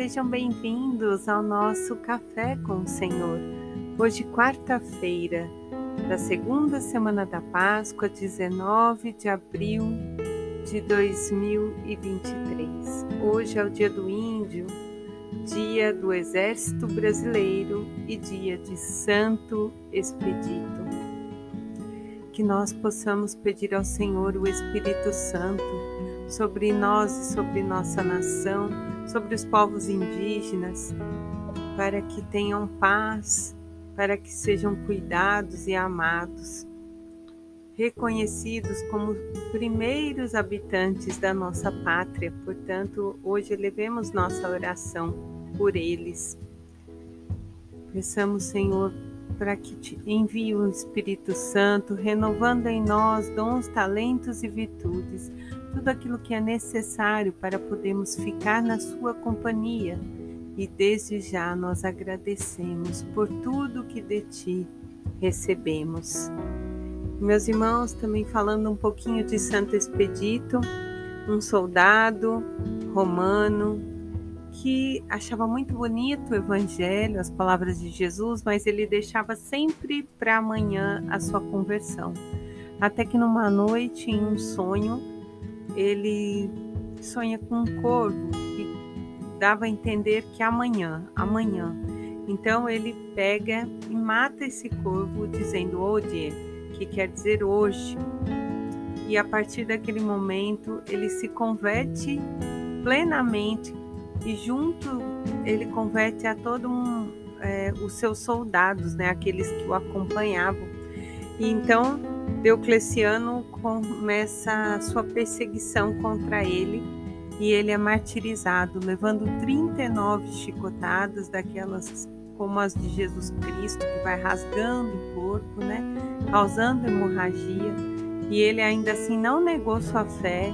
sejam bem-vindos ao nosso Café com o Senhor. Hoje, quarta-feira, da segunda semana da Páscoa, 19 de abril de 2023. Hoje é o dia do Índio, dia do Exército Brasileiro e dia de Santo Expedito. Que nós possamos pedir ao Senhor o Espírito Santo sobre nós e sobre nossa nação, sobre os povos indígenas, para que tenham paz, para que sejam cuidados e amados, reconhecidos como primeiros habitantes da nossa pátria. Portanto, hoje elevemos nossa oração por eles. Peçamos, Senhor, para que te envie o Espírito Santo, renovando em nós dons, talentos e virtudes, tudo aquilo que é necessário para podermos ficar na Sua companhia. E desde já nós agradecemos por tudo que de Ti recebemos. Meus irmãos, também falando um pouquinho de Santo Expedito, um soldado romano que achava muito bonito o Evangelho, as palavras de Jesus, mas ele deixava sempre para amanhã a sua conversão. Até que numa noite, em um sonho, ele sonha com um corvo que dava a entender que amanhã, amanhã. Então ele pega e mata esse corvo dizendo Odie, que quer dizer hoje. E a partir daquele momento ele se converte plenamente e junto ele converte a todo um, é, os seus soldados, né, aqueles que o acompanhavam. E então Diocleciano começa sua perseguição contra ele e ele é martirizado, levando 39 chicotadas, daquelas como as de Jesus Cristo, que vai rasgando o corpo, né? causando hemorragia. E ele ainda assim não negou sua fé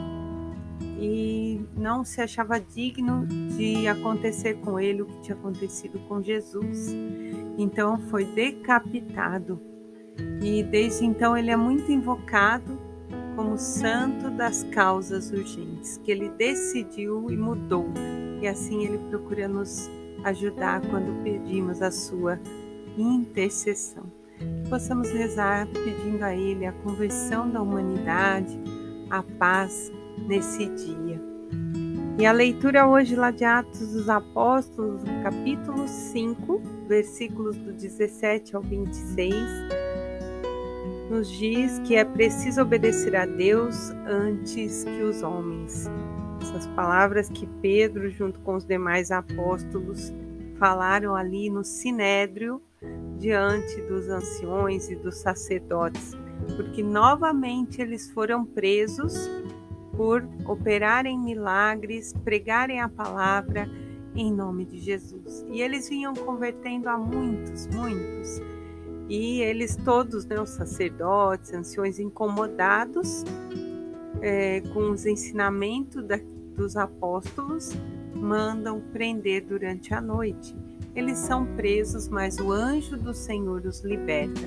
e não se achava digno de acontecer com ele o que tinha acontecido com Jesus. Então foi decapitado e desde então ele é muito invocado como santo das causas urgentes, que ele decidiu e mudou. E assim ele procura nos ajudar quando pedimos a sua intercessão. Que possamos rezar pedindo a ele a conversão da humanidade, a paz nesse dia. E a leitura hoje lá de Atos dos Apóstolos, capítulo 5, versículos do 17 ao 26 nos diz que é preciso obedecer a Deus antes que os homens. Essas palavras que Pedro, junto com os demais apóstolos, falaram ali no sinédrio diante dos anciões e dos sacerdotes, porque novamente eles foram presos por operarem milagres, pregarem a palavra em nome de Jesus. E eles vinham convertendo a muitos, muitos. E eles todos, né, os sacerdotes, anciões incomodados é, com os ensinamentos da, dos apóstolos, mandam prender durante a noite. Eles são presos, mas o anjo do Senhor os liberta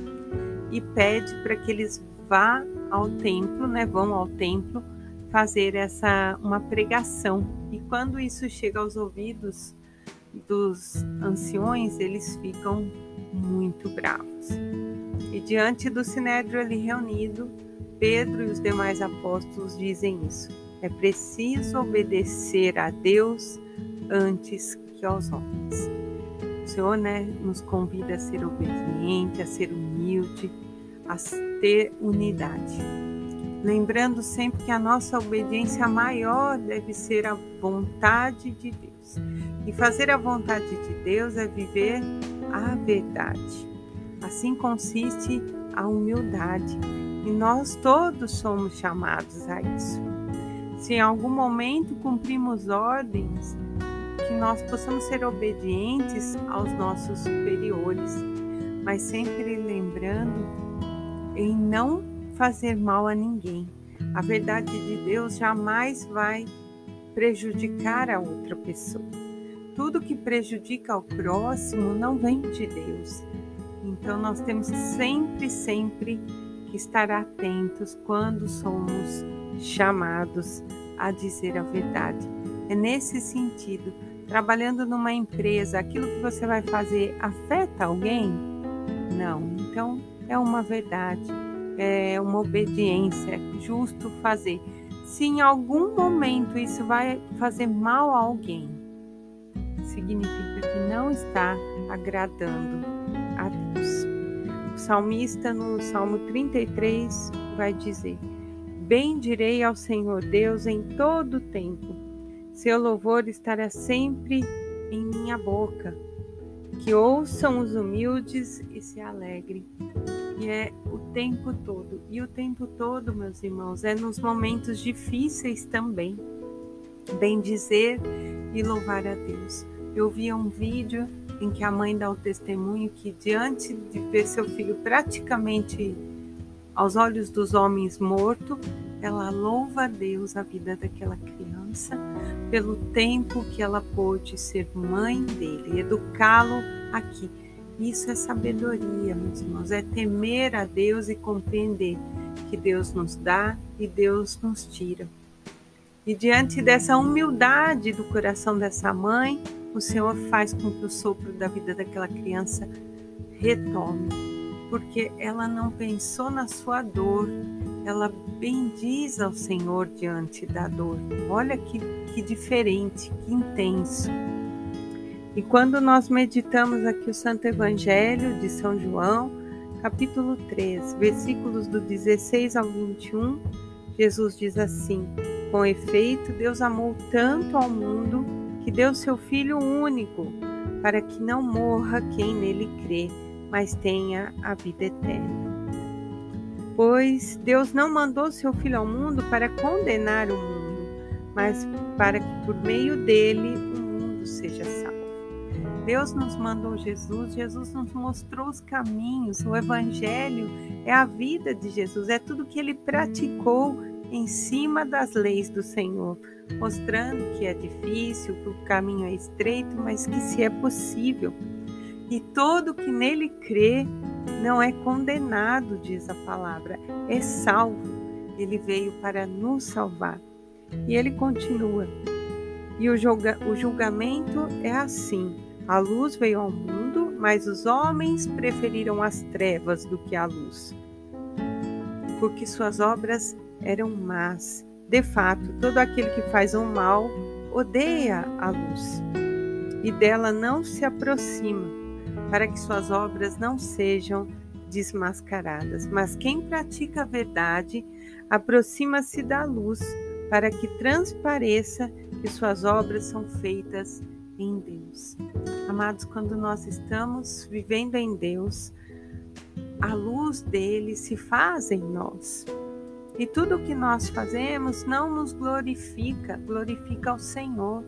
e pede para que eles vá ao templo, né, vão ao templo fazer essa uma pregação. E quando isso chega aos ouvidos dos anciões, eles ficam muito bravos. E diante do sinédrio ali reunido, Pedro e os demais apóstolos dizem isso. É preciso obedecer a Deus antes que aos homens. O Senhor né, nos convida a ser obediente, a ser humilde, a ter unidade. Lembrando sempre que a nossa obediência maior deve ser a vontade de Deus. E fazer a vontade de Deus é viver a verdade. Assim consiste a humildade, e nós todos somos chamados a isso. Se em algum momento cumprimos ordens, que nós possamos ser obedientes aos nossos superiores, mas sempre lembrando em não fazer mal a ninguém. A verdade de Deus jamais vai prejudicar a outra pessoa tudo que prejudica ao próximo não vem de Deus. Então nós temos sempre, sempre que estar atentos quando somos chamados a dizer a verdade. É nesse sentido trabalhando numa empresa, aquilo que você vai fazer afeta alguém? Não. Então, é uma verdade, é uma obediência, é justo fazer. Se em algum momento isso vai fazer mal a alguém, significa que não está agradando salmista, no Salmo 33, vai dizer: Bendirei ao Senhor Deus em todo o tempo, seu louvor estará sempre em minha boca. Que ouçam os humildes e se alegrem. E é o tempo todo. E o tempo todo, meus irmãos, é nos momentos difíceis também. Bem dizer e louvar a Deus. Eu vi um vídeo em que a mãe dá o testemunho que, diante de ver seu filho praticamente aos olhos dos homens morto, ela louva a Deus a vida daquela criança pelo tempo que ela pôde ser mãe dele, educá-lo aqui. Isso é sabedoria, meus irmãos, é temer a Deus e compreender que Deus nos dá e Deus nos tira. E diante dessa humildade do coração dessa mãe, o Senhor faz com que o sopro da vida daquela criança retome, porque ela não pensou na sua dor, ela bendiz ao Senhor diante da dor. Olha que, que diferente, que intenso. E quando nós meditamos aqui o Santo Evangelho de São João, capítulo 3, versículos do 16 ao 21, Jesus diz assim: Com efeito, Deus amou tanto ao mundo que deu seu Filho único, para que não morra quem nele crê, mas tenha a vida eterna. Pois Deus não mandou seu Filho ao mundo para condenar o mundo, mas para que por meio dele o mundo seja salvo. Deus nos mandou Jesus, Jesus nos mostrou os caminhos, o Evangelho é a vida de Jesus, é tudo que ele praticou em cima das leis do Senhor, mostrando que é difícil, que o caminho é estreito, mas que se é possível. E todo que nele crê não é condenado, diz a palavra, é salvo. Ele veio para nos salvar. E ele continua. E o, julga, o julgamento é assim: a luz veio ao mundo, mas os homens preferiram as trevas do que a luz, porque suas obras eram más. De fato, todo aquele que faz o mal odeia a luz e dela não se aproxima, para que suas obras não sejam desmascaradas. Mas quem pratica a verdade aproxima-se da luz, para que transpareça que suas obras são feitas em Deus. Amados, quando nós estamos vivendo em Deus, a luz dele se faz em nós. E tudo o que nós fazemos não nos glorifica, glorifica ao Senhor.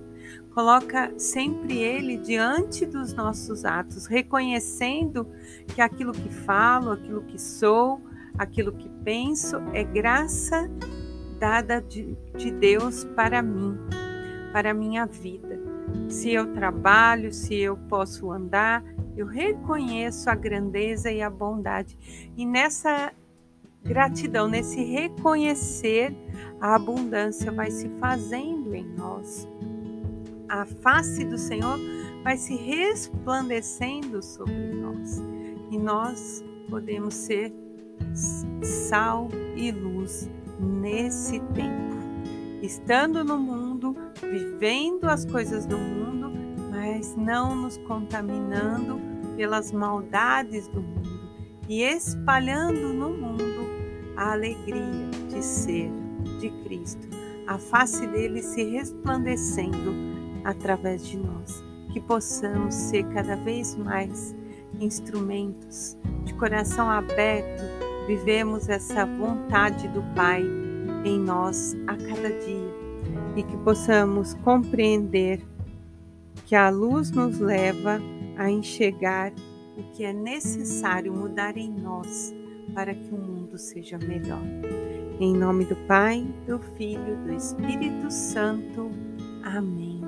Coloca sempre Ele diante dos nossos atos, reconhecendo que aquilo que falo, aquilo que sou, aquilo que penso é graça dada de, de Deus para mim, para a minha vida. Se eu trabalho, se eu posso andar, eu reconheço a grandeza e a bondade. E nessa gratidão, nesse reconhecer, a abundância vai se fazendo em nós. A face do Senhor vai se resplandecendo sobre nós. E nós podemos ser sal e luz nesse tempo. Estando no mundo, vivendo as coisas do mundo, mas não nos contaminando pelas maldades do mundo e espalhando no mundo a alegria de ser de Cristo, a face dele se resplandecendo através de nós, que possamos ser cada vez mais instrumentos de coração aberto, vivemos essa vontade do Pai em nós a cada dia. E que possamos compreender que a luz nos leva a enxergar o que é necessário mudar em nós para que o mundo seja melhor. Em nome do Pai, do Filho do Espírito Santo. Amém.